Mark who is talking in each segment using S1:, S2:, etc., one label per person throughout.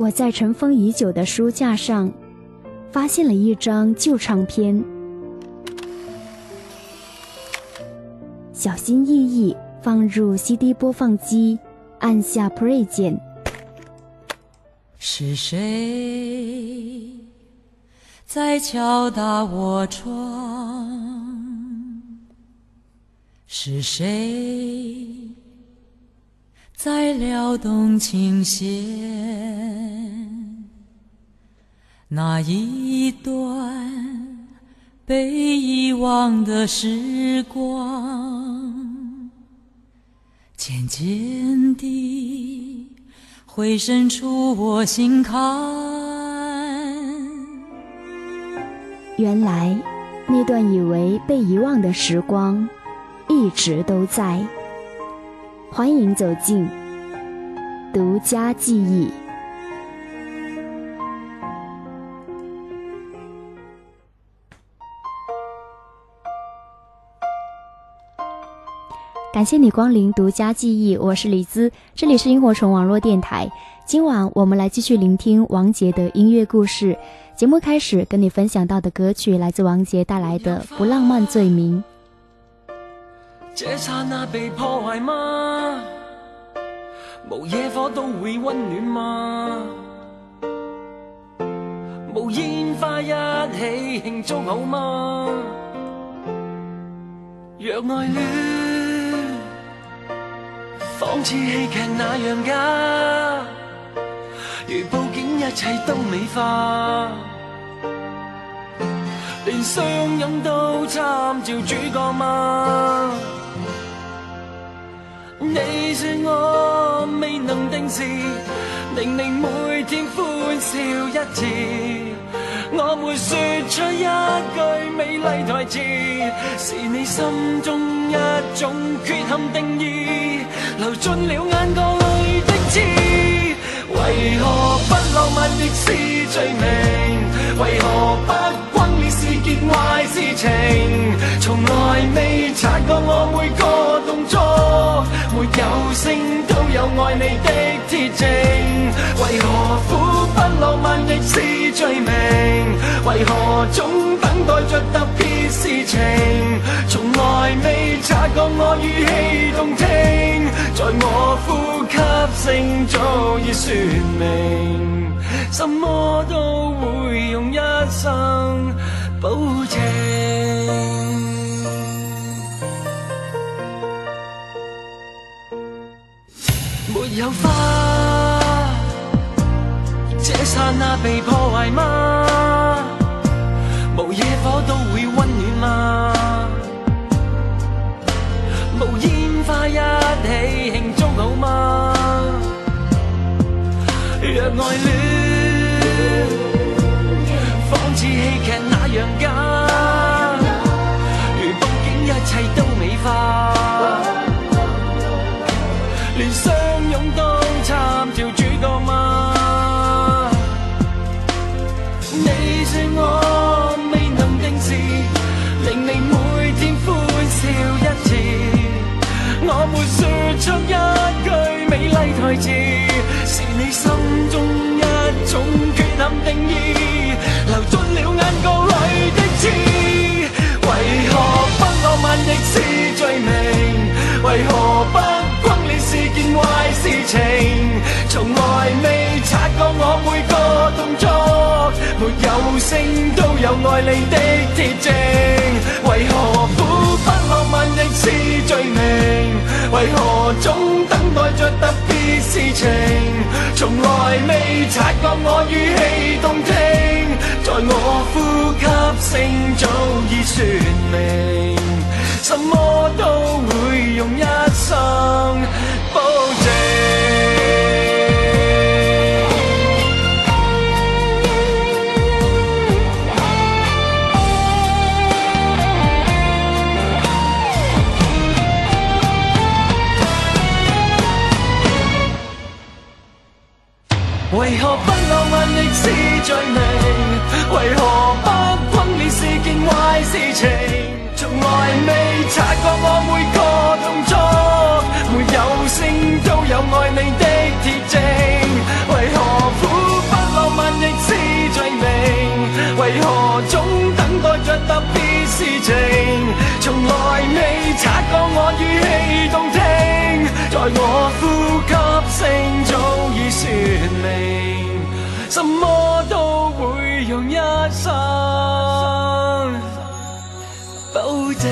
S1: 我在尘封已久的书架上，发现了一张旧唱片，小心翼翼放入 CD 播放机，按下 Play 键。
S2: 是谁在敲打我窗？是谁在撩动琴弦？那一段被遗忘的时光，渐渐地回渗出我心坎。
S1: 原来，那段以为被遗忘的时光。一直都在。欢迎走进独家记忆。感谢你光临独家记忆，我是李兹，这里是萤火虫网络电台。今晚我们来继续聆听王杰的音乐故事。节目开始，跟你分享到的歌曲来自王杰带来的《不浪漫罪名》。
S3: 这刹那被破坏吗？无野火都会温暖吗？无烟花一起庆祝好吗？若爱恋仿似戏剧那样假，如布景一切都美化，连相拥都参照主角吗？你说我未能定时，令你每天欢笑一次。我没说出一句美丽台词，是你心中一种缺陷定义，流进了眼角里的刺。为何不浪漫亦是罪名？为何不坏事情？从来未察觉我每个动作。没有声都有爱你的铁证，为何苦不浪漫亦是罪名？为何总等待着特别事情？从来未察觉我语气动听，在我呼吸声早已说明，什么都会用一生保证。没有花，这刹那被破坏吗？无野火都会温暖吗？无烟花一起庆祝好吗？若爱恋出一句美丽台词，是你心中一种缺陷定义，流进了眼角里的刺。为何不浪漫亦是罪名？为何不轰烈是件坏事情？从来未察觉我每个动作，没有声都有爱你的铁证。为何为何总等待着特别事情？从来未察觉我语气动听，在我呼吸声早已说明，什么都会用一生保证。罪名为何不轰烈是件坏事情从来未察觉我每个动作没有声都有爱你的铁证。为何苦不浪漫亦是罪名为何总等待着特别事情？从来未察觉我语气动听在我呼吸声早已说明。什么都会用一生保证。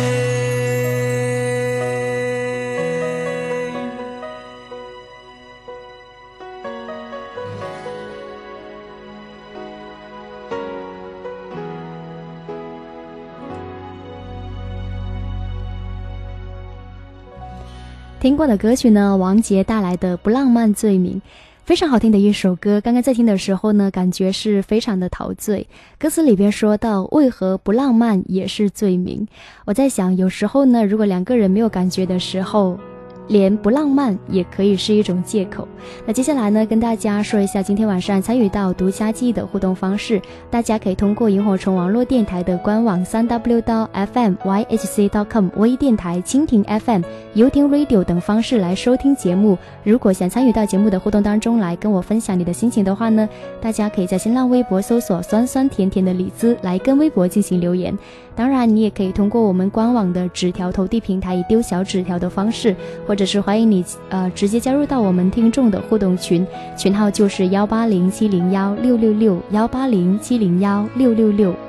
S1: 听过的歌曲呢？王杰带来的《不浪漫罪名》，非常好听的一首歌。刚刚在听的时候呢，感觉是非常的陶醉。歌词里边说到：“为何不浪漫也是罪名？”我在想，有时候呢，如果两个人没有感觉的时候。连不浪漫也可以是一种借口。那接下来呢，跟大家说一下今天晚上参与到独家记忆的互动方式。大家可以通过萤火虫网络电台的官网三 w 到 fm yhc dot com 微电台、蜻蜓 FM、游艇 Radio 等方式来收听节目。如果想参与到节目的互动当中来跟我分享你的心情的话呢，大家可以在新浪微博搜索“酸酸甜甜的李子”来跟微博进行留言。当然，你也可以通过我们官网的纸条投递平台，以丢小纸条的方式，或者是欢迎你呃直接加入到我们听众的互动群，群号就是幺八零七零幺六六六幺八零七零幺六六六。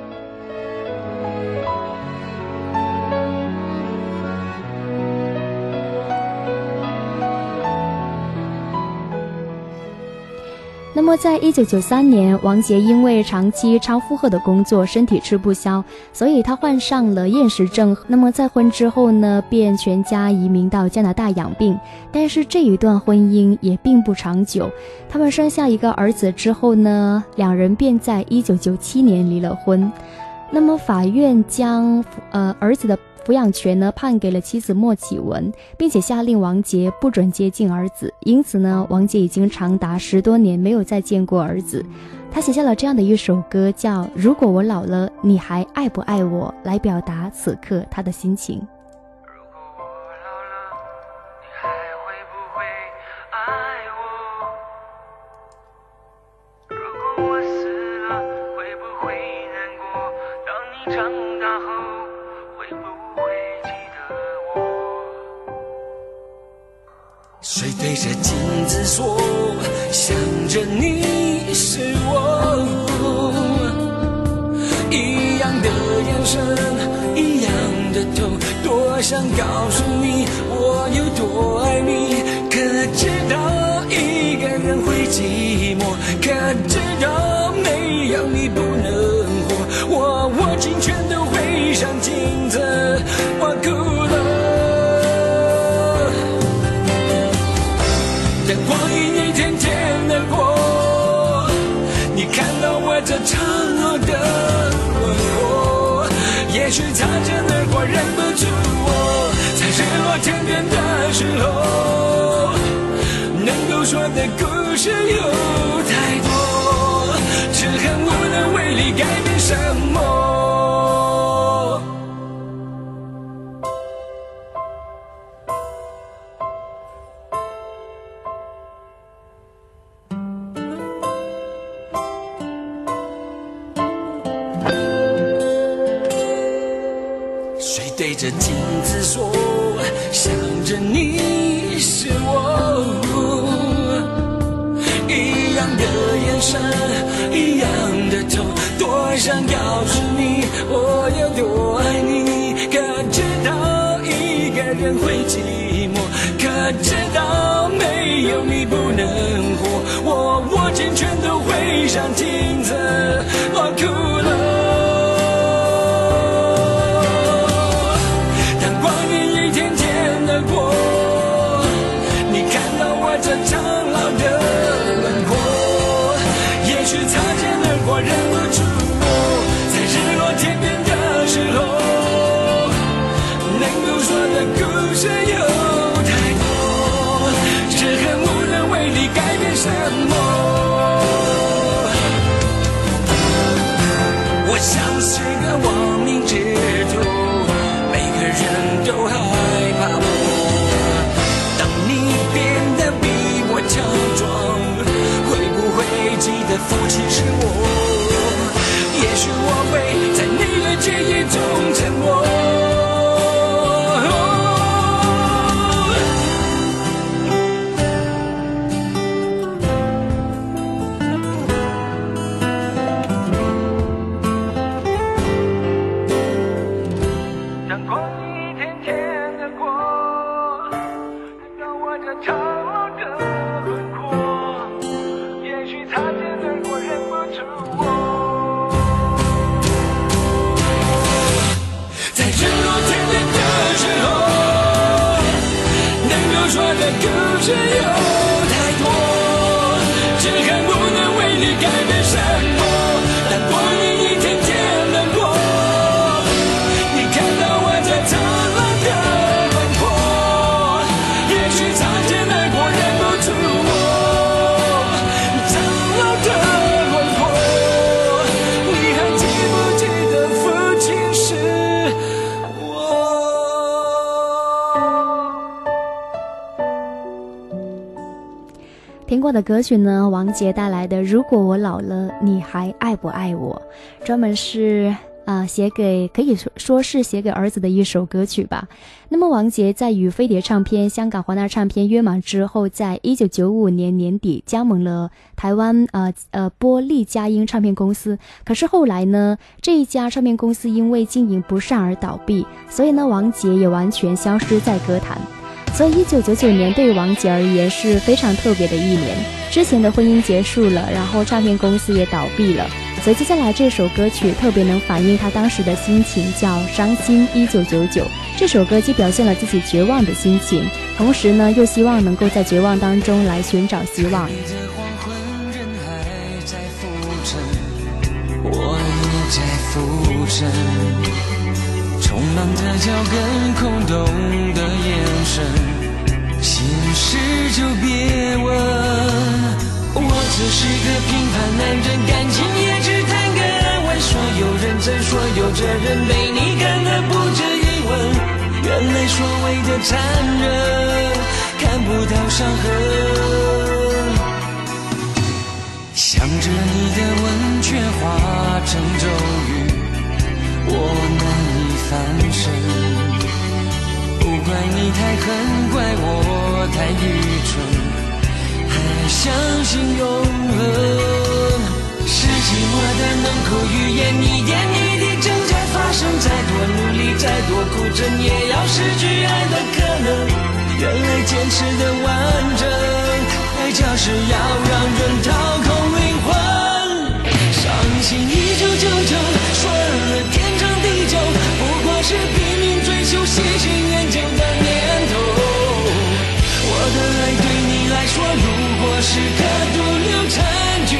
S1: 那么，在一九九三年，王杰因为长期超负荷的工作，身体吃不消，所以他患上了厌食症。那么再婚之后呢，便全家移民到加拿大养病。但是这一段婚姻也并不长久。他们生下一个儿子之后呢，两人便在一九九七年离了婚。那么法院将呃儿子的。抚养权呢判给了妻子莫启文，并且下令王杰不准接近儿子。因此呢，王杰已经长达十多年没有再见过儿子。他写下了这样的一首歌，叫《如果我老了，你还爱不爱我》，来表达此刻他的心情。
S3: 谁对着镜子说，想着你是我，一样的眼神，一样的痛，多想告诉你我有多爱你，可知道一个人会寂寞，可知道没有你不能活，我握紧拳头会上镜子，我哭。故事有太多，只恨无能为力改变什么。像是个亡命之徒每个人都害怕我。当你变得比我强壮会不会记得父亲是我？也许我会在你的记忆中的
S1: 歌曲呢，王杰带来的《如果我老了，你还爱不爱我》，专门是啊、写给可以说说是写给儿子的一首歌曲吧。那么王杰在与飞碟唱片、香港华纳唱片约满之后，在一九九五年年底加盟了台湾呃呃波利佳音唱片公司。可是后来呢，这一家唱片公司因为经营不善而倒闭，所以呢，王杰也完全消失在歌坛。所以，一九九九年对王杰而言是非常特别的一年。之前的婚姻结束了，然后唱片公司也倒闭了，所以接下来这首歌曲特别能反映他当时的心情，叫《伤心一九九九》。这首歌既表现了自己绝望的心情，同时呢，又希望能够在绝望当中来寻找希望。
S3: 在浮沉，我也在浮沉，匆忙的脚跟，空洞的眼神，心事就别问。我只是个平凡男人，感情也只谈个安稳。所有认真，所有责任，被你看得不值一吻。原来所谓的残忍，看不到伤痕。想着你的吻却化成咒语，我难翻身。不怪你太狠，怪我太愚蠢，还相信永恒。是寂寞的能口语言，一点一滴正在发生。再多努力，再多苦撑，也要失去爱的可能。原来坚持的完整，代价是要让人掏空灵魂。伤心一九九九，是拼命追求喜新厌旧的念头。我的爱对你来说，如果是个毒瘤残局，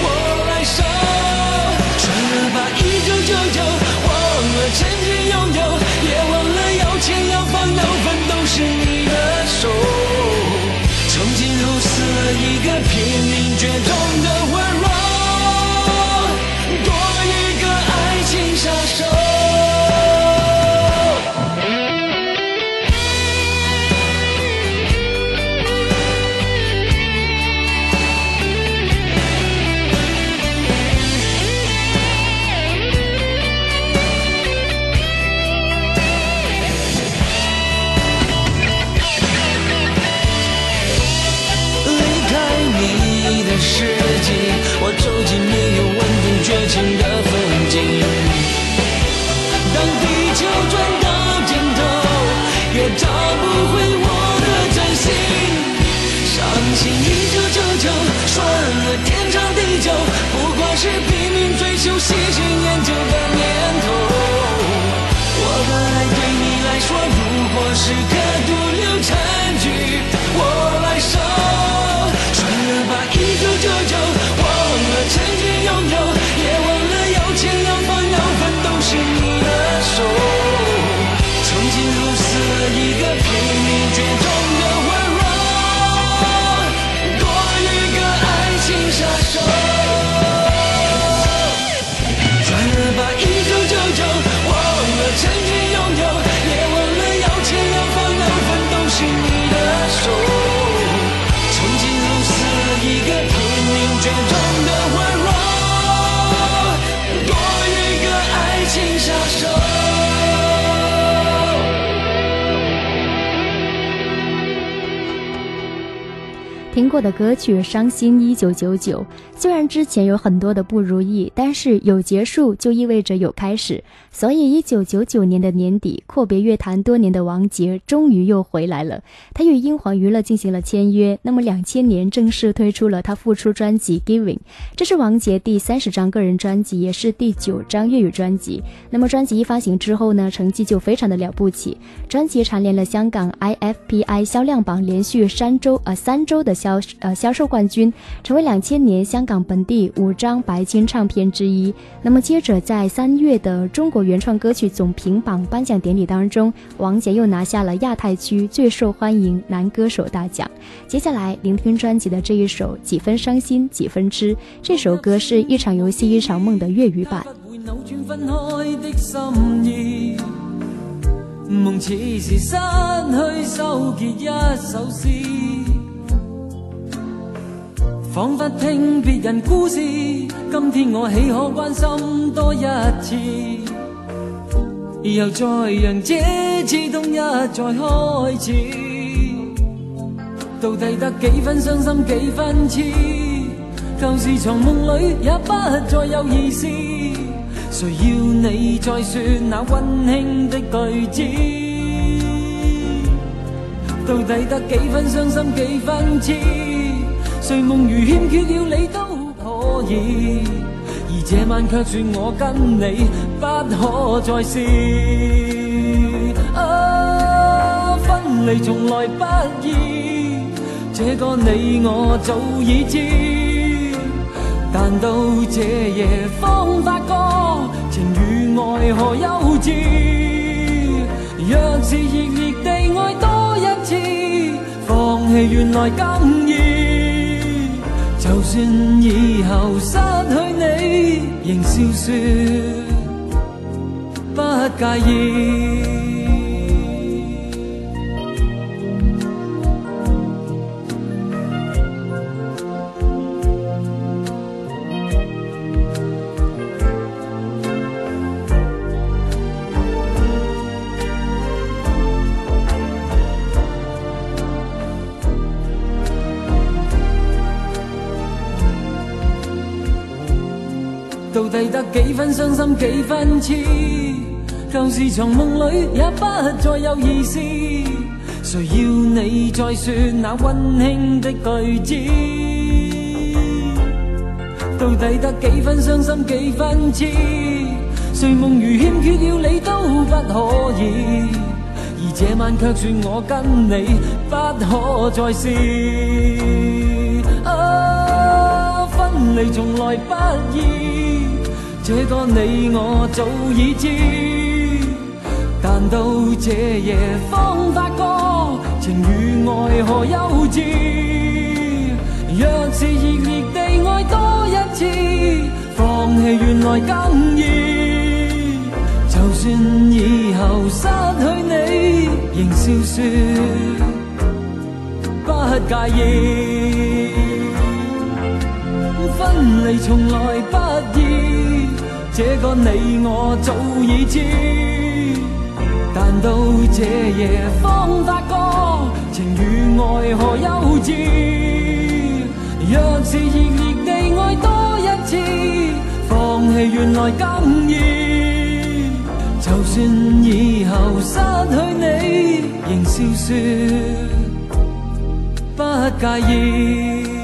S3: 我来收。算了吧，一九九九，忘了曾经拥有，也忘了要钱要房要分都是你
S1: 听过的歌曲《伤心一九九九》。虽然之前有很多的不如意，但是有结束就意味着有开始。所以，一九九九年的年底，阔别乐坛多年的王杰终于又回来了。他与英皇娱乐进行了签约，那么两千年正式推出了他复出专辑《Giving》，这是王杰第三十张个人专辑，也是第九张粤语专辑。那么专辑一发行之后呢，成绩就非常的了不起，专辑蝉联了香港 IFPI 销量榜连续三周呃三周的销呃销售冠军，成为两千年香港本地五张白金唱片之一。那么接着在三月的中国原创歌曲总评榜颁奖典礼当中，王杰又拿下了亚太区最受欢迎男歌手大奖。接下来聆听专辑的这一首《几分伤心几分痴》，这首歌是一场游戏一场梦的粤语版。
S3: 梦似是失去收结一首诗，仿佛听别人故事。今天我岂可关心多一次？又再让这次冬日再开始，到底得几分伤心几分痴？旧时藏梦里也不再有意思。谁要你再说那温馨的句子？到底得几分伤心几分痴？睡梦如欠缺了你都可以，而这晚却说我跟你不可再试。啊，分离从来不易，这个你我早已知。但到这夜方发觉情与爱何幼稚。若是热烈地爱多一次，放弃原来更易。就算以后失去你，仍笑说不介意。到底得几分伤心几分痴，旧时藏梦里也不再有意思。谁要你再说那温馨的句子？到底得几分伤心几分痴？睡梦如欠缺了你都不可以，而这晚却说我跟你不可再试。啊，分离从来不易。这个你我早已知，但到这夜方发觉情与爱何幼稚。若是热烈地爱多一次，放弃原来更易。就算以后失去你，仍笑说不介意。分离从来不。这个你我早已知，但到这夜方发觉情与爱何幼稚。若是热烈地爱多一次，放弃原来更易。就算以后失去你，仍笑说不介意。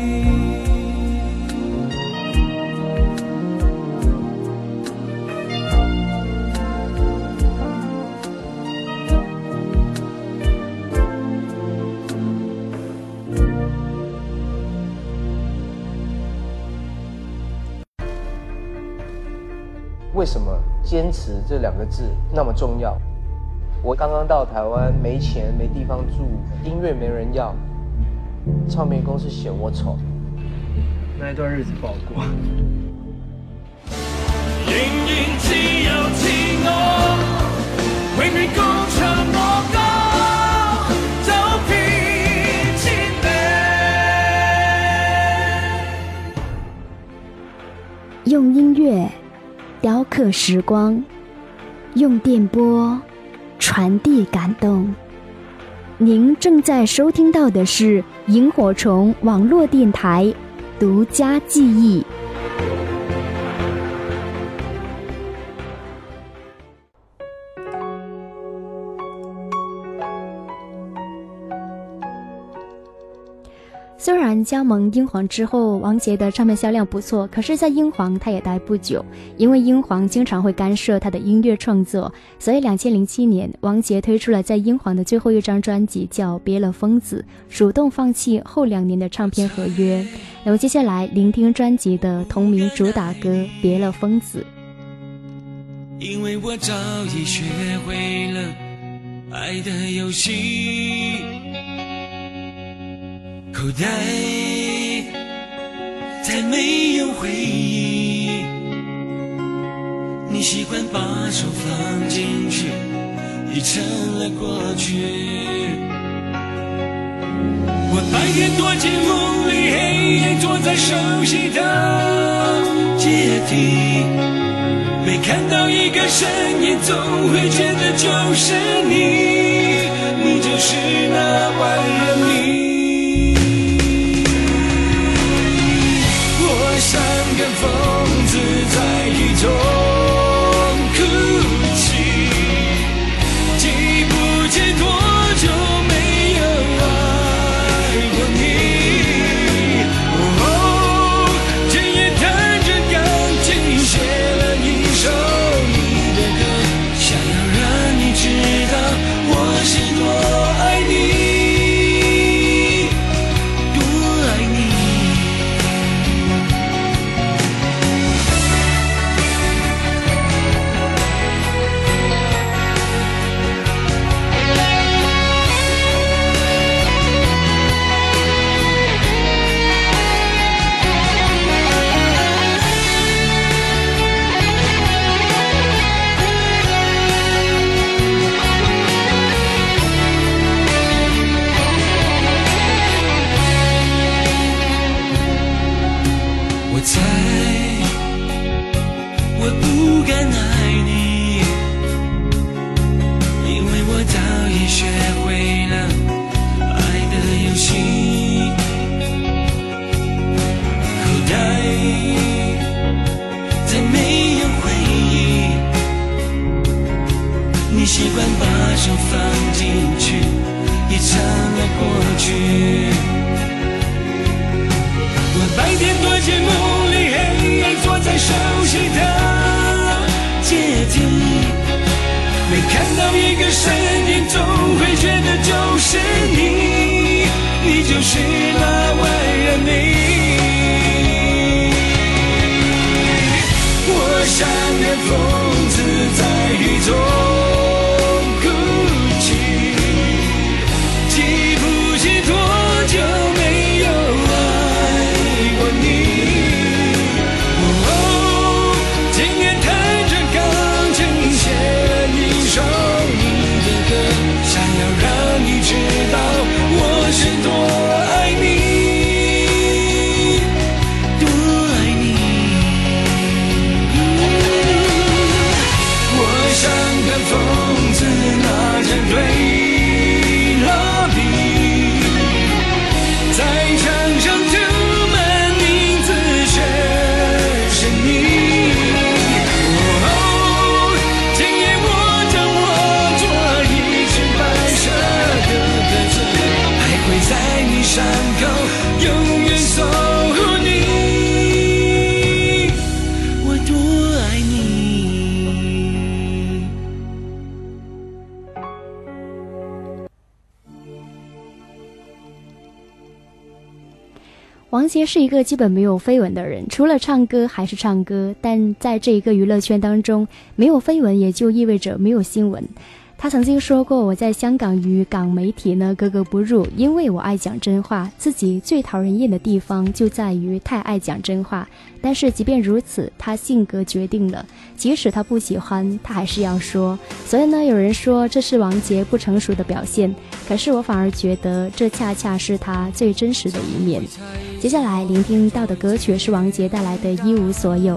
S4: 坚持这两个字那么重要？我刚刚到台湾，没钱没地方住，音乐没人要，唱片公司嫌我丑，那一段日子不好过。
S1: 用音乐。雕刻时光，用电波传递感动。您正在收听到的是萤火虫网络电台独家记忆。虽然加盟英皇之后，王杰的唱片销量不错，可是，在英皇他也待不久，因为英皇经常会干涉他的音乐创作，所以，两千零七年，王杰推出了在英皇的最后一张专辑，叫《别了疯子》，主动放弃后两年的唱片合约。那么，接下来聆听专辑的同名主打歌《别了疯子》。
S3: 因为我早已学会了爱的游戏。口袋再没有回忆，你习惯把手放进去，已成了过去。我白天躲进梦里，黑夜坐在熟悉的阶梯，每看到一个身影，总会觉得就是你，你就是那万人迷。
S1: 杰是一个基本没有绯闻的人，除了唱歌还是唱歌。但在这一个娱乐圈当中，没有绯闻也就意味着没有新闻。他曾经说过：“我在香港与港媒体呢格格不入，因为我爱讲真话。自己最讨人厌的地方就在于太爱讲真话。但是即便如此，他性格决定了，即使他不喜欢，他还是要说。所以呢，有人说这是王杰不成熟的表现，可是我反而觉得这恰恰是他最真实的一面。接下来聆听到的歌曲是王杰带来的《一无所有》。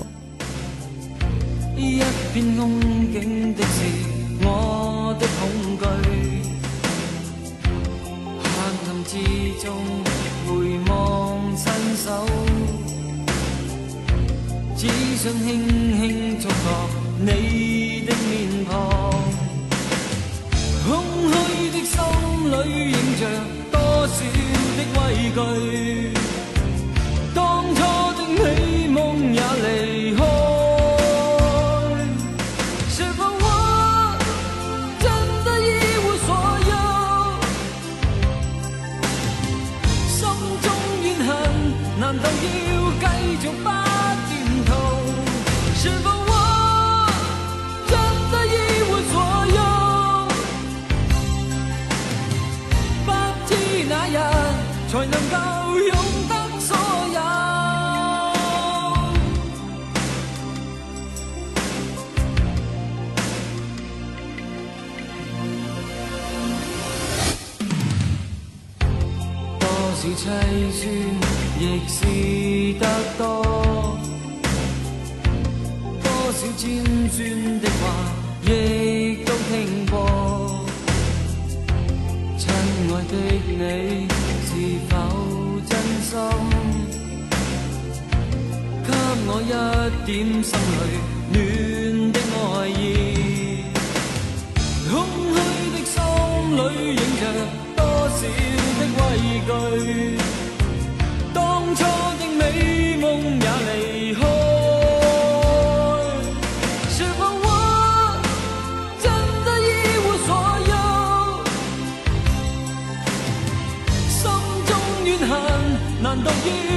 S3: 中回望伸手，只想轻轻触觉你的面庞。空虚的心里映着多少的畏惧，当初的美梦也离日才能够拥得所有。多少凄酸，亦是得多；多少尖酸的话，亦都听过。的你，是否真心？给我一点心里暖的爱意。空虚的心里映着多少的畏惧，恨，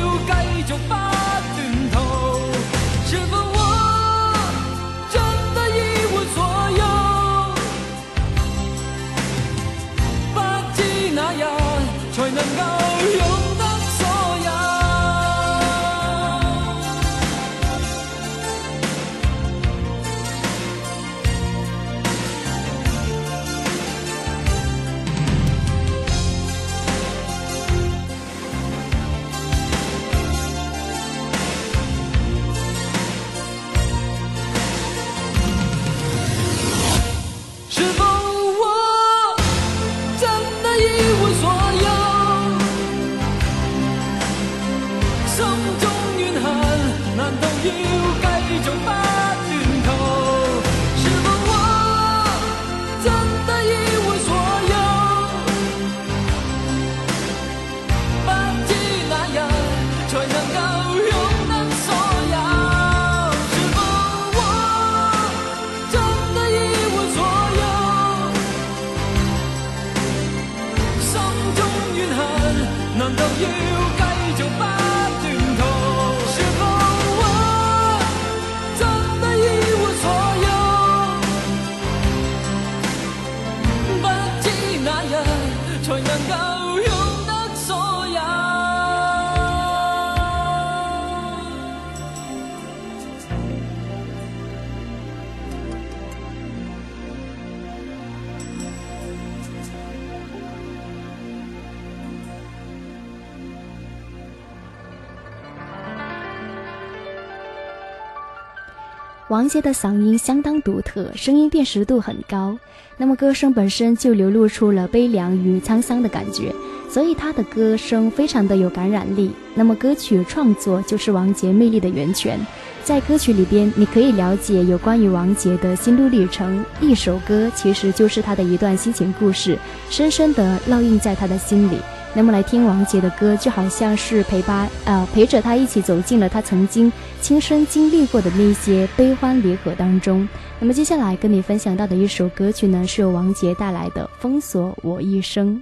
S1: 王杰的嗓音相当独特，声音辨识度很高。那么歌声本身就流露出了悲凉与沧桑的感觉，所以他的歌声非常的有感染力。那么歌曲创作就是王杰魅力的源泉。在歌曲里边，你可以了解有关于王杰的心路历程。一首歌其实就是他的一段心情故事，深深地烙印在他的心里。那么来听王杰的歌，就好像是陪伴呃陪着他一起走进了他曾经亲身经历过的那些悲欢离合当中。那么接下来跟你分享到的一首歌曲呢，是由王杰带来的《封锁我一生》。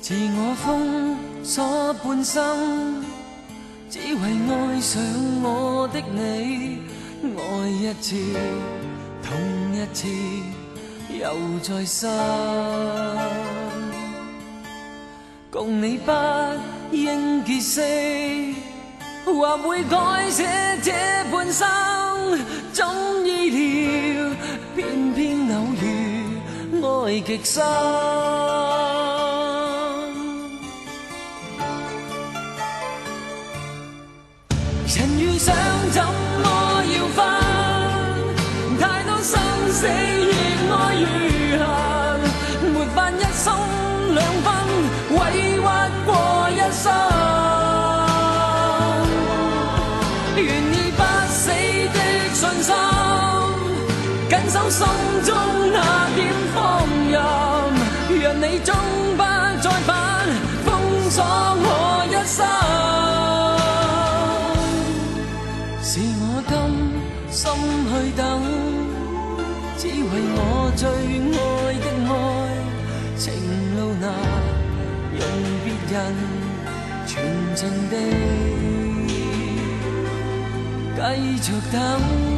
S3: 自我封锁半生，只为爱上我的你，愛一次，痛一次，又再生。共你不應結識，或會改寫這半生，總意料，偏偏偶遇，愛極深。心，紧守心中那点放任，让你终不再返，封锁我一生。是我甘心去等，只为我最爱的爱，情路难，用别人全情地继续等。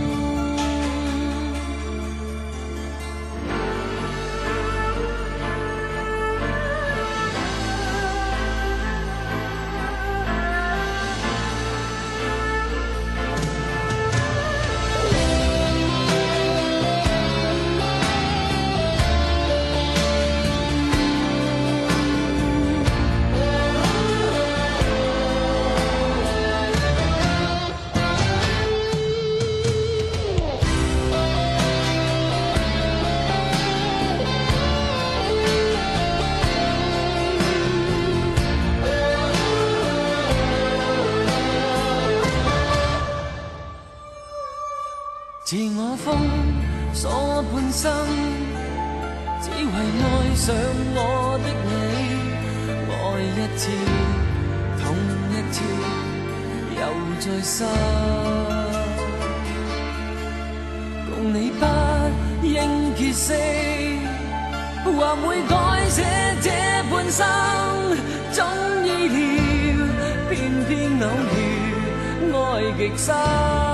S3: 在心。共你不应结识，或会改写这半生，总意料，偏偏偶遇，爱极深。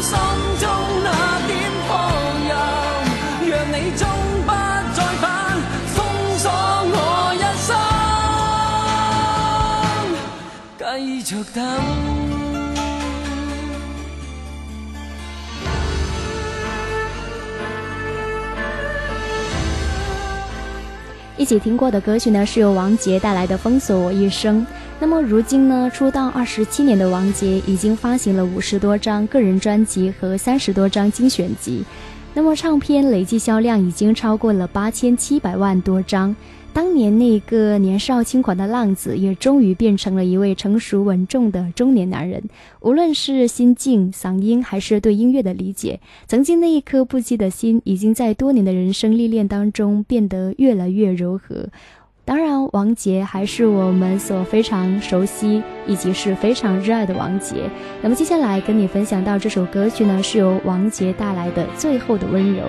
S3: 心中那点放任，让你终不再返，封锁我一生。继续等。
S1: 一起听过的歌曲呢，是由王杰带来的《封锁我一生》。那么如今呢，出道二十七年的王杰已经发行了五十多张个人专辑和三十多张精选集，那么唱片累计销量已经超过了八千七百万多张。当年那个年少轻狂的浪子，也终于变成了一位成熟稳重的中年男人。无论是心境、嗓音，还是对音乐的理解，曾经那一颗不羁的心，已经在多年的人生历练当中变得越来越柔和。当然，王杰还是我们所非常熟悉以及是非常热爱的王杰。那么接下来跟你分享到这首歌曲呢，是由王杰带来的《最后的温柔》。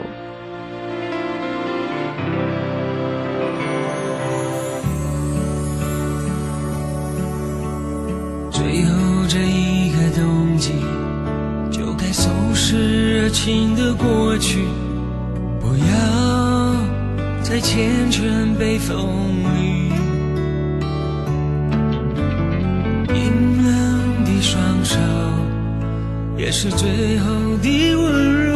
S3: 最后这一个冬季，就该收拾热情的过去，不要再缱绻被风雨。冰冷的双手，也是最后的温柔。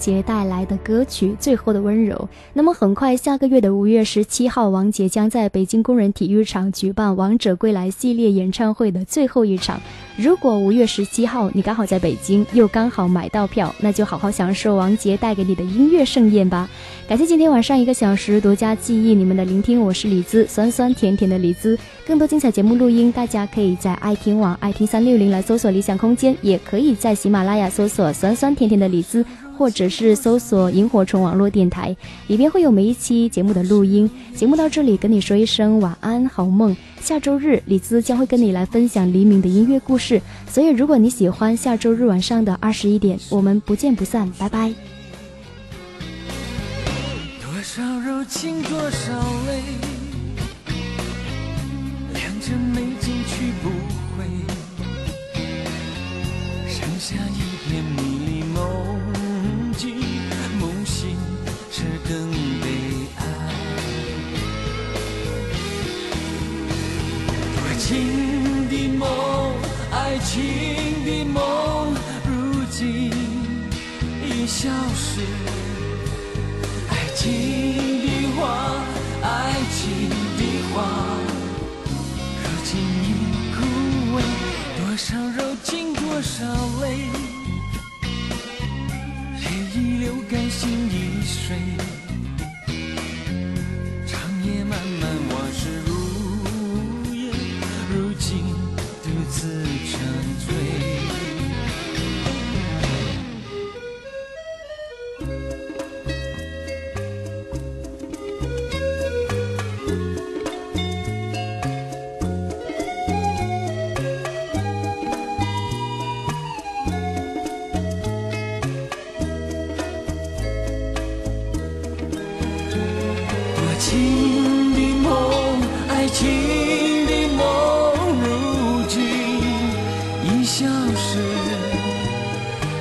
S1: 杰带来的歌曲《最后的温柔》，那么很快下个月的五月十七号，王杰将在北京工人体育场举办《王者归来》系列演唱会的最后一场。如果五月十七号你刚好在北京，又刚好买到票，那就好好享受王杰带给你的音乐盛宴吧。感谢今天晚上一个小时独家记忆你们的聆听，我是李兹，酸酸甜甜的李兹。更多精彩节目录音，大家可以在爱听网、爱听三六零来搜索理想空间，也可以在喜马拉雅搜索酸酸甜甜的李兹。或者是搜索萤火虫网络电台，里边会有每一期节目的录音。节目到这里，跟你说一声晚安，好梦。下周日，李兹将会跟你来分享黎明的音乐故事。所以，如果你喜欢下周日晚上的二十一点，我们不见不散，拜拜。
S3: 多少柔情，多少泪，消失。爱情的花，爱情的花，如今已枯萎。多少柔情，多少泪，泪已流干，心已碎。消失。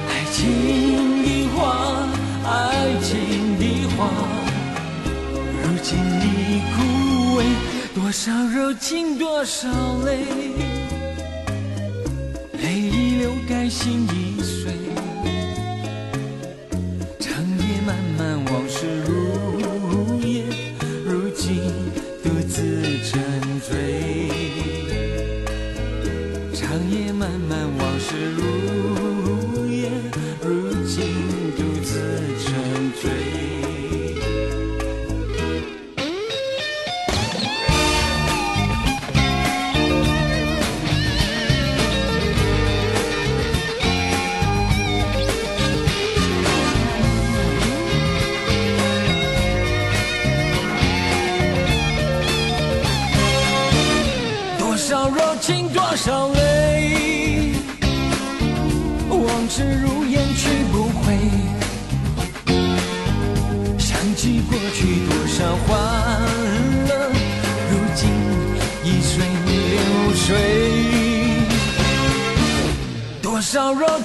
S3: 爱情的花，爱情的花，如今已枯萎。多少柔情，多少泪，泪已流干，心已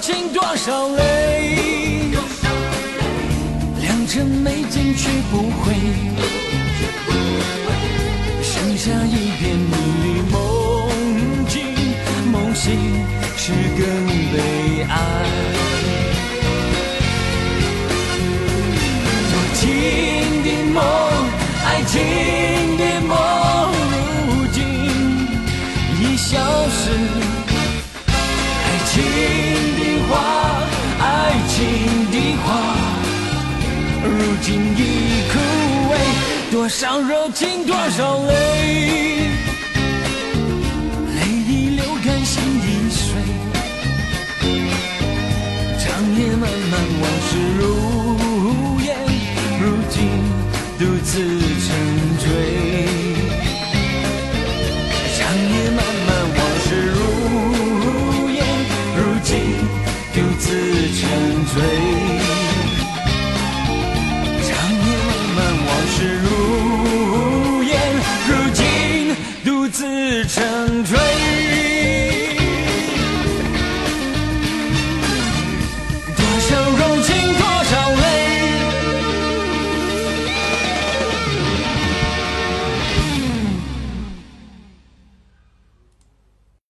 S3: 心多少泪，良辰美景去不回，剩下一片迷离梦境，梦醒时更。多少柔情多少泪。